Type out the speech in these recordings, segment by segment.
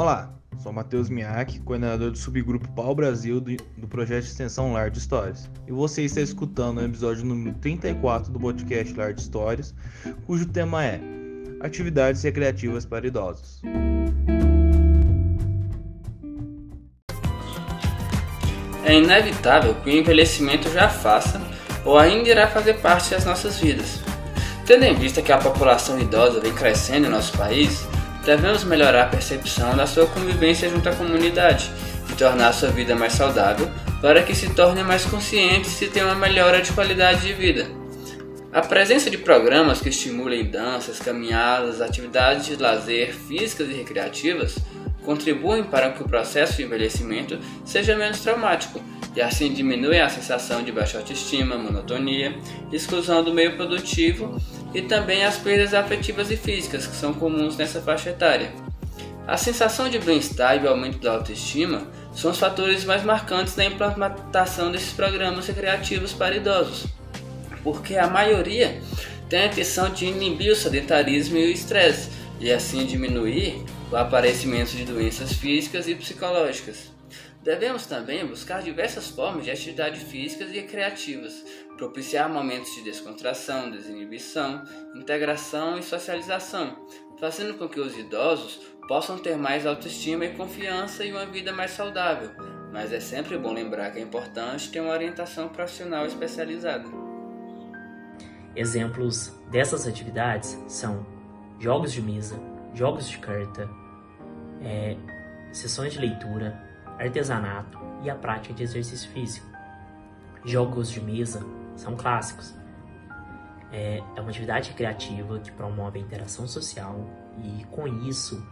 Olá, sou Matheus Miak, coordenador do subgrupo Pau Brasil do, projeto de extensão Lar de Histórias. E você está escutando o episódio número 34 do podcast Lar de Histórias, cujo tema é Atividades recreativas para idosos. É inevitável que o envelhecimento já faça ou ainda irá fazer parte das nossas vidas. Tendo em vista que a população idosa vem crescendo em nosso país, devemos melhorar a percepção da sua convivência junto à comunidade e tornar sua vida mais saudável para que se torne mais consciente e tenha uma melhora de qualidade de vida. A presença de programas que estimulem danças, caminhadas, atividades de lazer físicas e recreativas contribuem para que o processo de envelhecimento seja menos traumático e assim diminui a sensação de baixa autoestima, monotonia, exclusão do meio produtivo e também as perdas afetivas e físicas que são comuns nessa faixa etária. A sensação de bem-estar e o aumento da autoestima são os fatores mais marcantes na implementação desses programas recreativos para idosos, porque a maioria tem a intenção de inibir o sedentarismo e o estresse e assim diminuir o aparecimento de doenças físicas e psicológicas. Devemos também buscar diversas formas de atividade físicas e recreativas, propiciar momentos de descontração, desinibição, integração e socialização, fazendo com que os idosos possam ter mais autoestima e confiança e uma vida mais saudável. Mas é sempre bom lembrar que é importante ter uma orientação profissional especializada. Exemplos dessas atividades são jogos de mesa, jogos de carta, é, sessões de leitura, artesanato e a prática de exercício físico. Jogos de mesa são clássicos. É, é uma atividade criativa que promove a interação social e, com isso,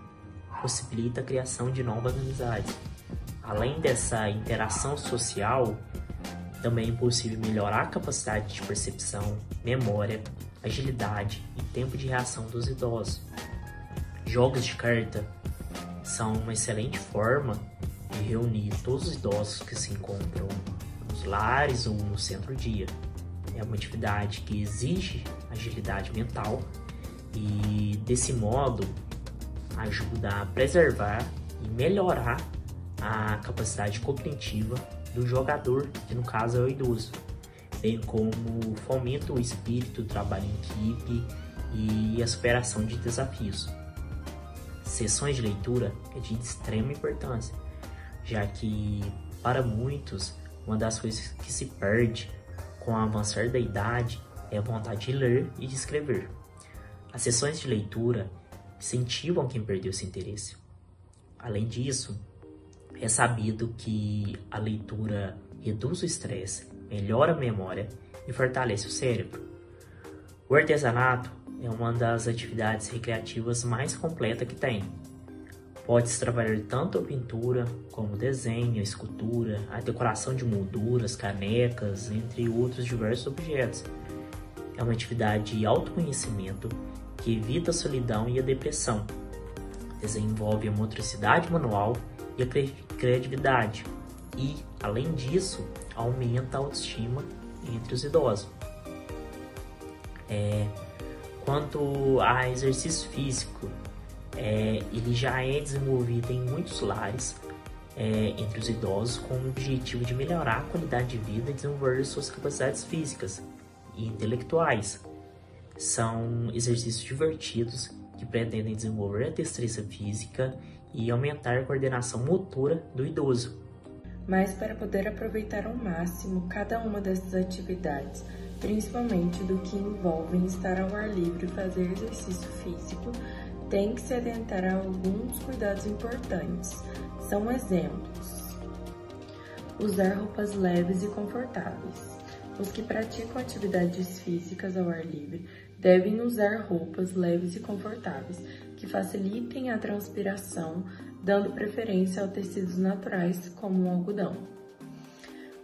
possibilita a criação de novas amizades. Além dessa interação social, também é possível melhorar a capacidade de percepção, memória, agilidade e tempo de reação dos idosos. Jogos de carta são uma excelente forma reunir todos os idosos que se encontram nos lares ou no centro-dia. É uma atividade que exige agilidade mental e, desse modo, ajuda a preservar e melhorar a capacidade cognitiva do jogador, que no caso é o idoso, bem como fomenta o espírito do trabalho em equipe e a superação de desafios. Sessões de leitura é de extrema importância, já que para muitos uma das coisas que se perde com o avançar da idade é a vontade de ler e de escrever. As sessões de leitura incentivam quem perdeu esse interesse. Além disso, é sabido que a leitura reduz o estresse, melhora a memória e fortalece o cérebro. O artesanato é uma das atividades recreativas mais completa que tem, Pode-se trabalhar tanto a pintura como desenho, escultura, a decoração de molduras, canecas, entre outros diversos objetos. É uma atividade de autoconhecimento que evita a solidão e a depressão. Desenvolve a motricidade manual e a criatividade e, além disso, aumenta a autoestima entre os idosos. É, quanto a exercício físico, é, ele já é desenvolvido em muitos lares é, entre os idosos com o objetivo de melhorar a qualidade de vida e desenvolver suas capacidades físicas e intelectuais. São exercícios divertidos que pretendem desenvolver a destreza física e aumentar a coordenação motora do idoso. Mas para poder aproveitar ao máximo cada uma dessas atividades, principalmente do que envolvem estar ao ar livre e fazer exercício físico, tem que se atentar a alguns cuidados importantes. São exemplos: usar roupas leves e confortáveis. Os que praticam atividades físicas ao ar livre devem usar roupas leves e confortáveis que facilitem a transpiração, dando preferência a tecidos naturais como o algodão.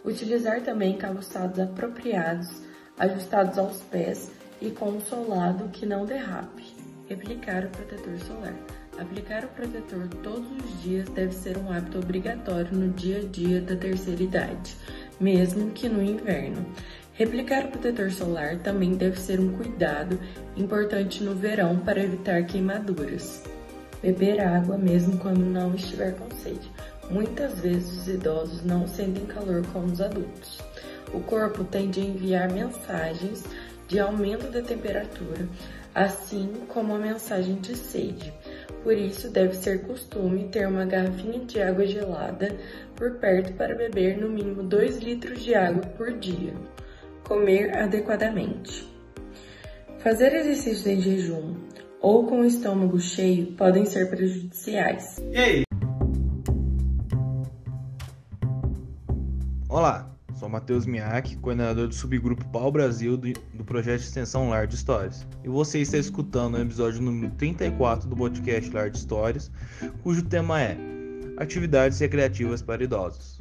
Utilizar também calçados apropriados, ajustados aos pés e com um solado que não derrape. Aplicar o protetor solar. Aplicar o protetor todos os dias deve ser um hábito obrigatório no dia a dia da terceira idade, mesmo que no inverno. Replicar o protetor solar também deve ser um cuidado importante no verão para evitar queimaduras. Beber água mesmo quando não estiver com sede. Muitas vezes os idosos não sentem calor como os adultos. O corpo tende a enviar mensagens de aumento da temperatura, assim como a mensagem de sede. Por isso, deve ser costume ter uma garrafinha de água gelada por perto para beber no mínimo 2 litros de água por dia. Comer adequadamente. Fazer exercícios em jejum ou com o estômago cheio podem ser prejudiciais. Ei! Olá, sou Matheus Miak, coordenador do subgrupo Pau Brasil do, projeto de extensão Lar de Histórias. E você está escutando o episódio número 34 do podcast Lar de Histórias, cujo tema é Atividades Recreativas para Idosos.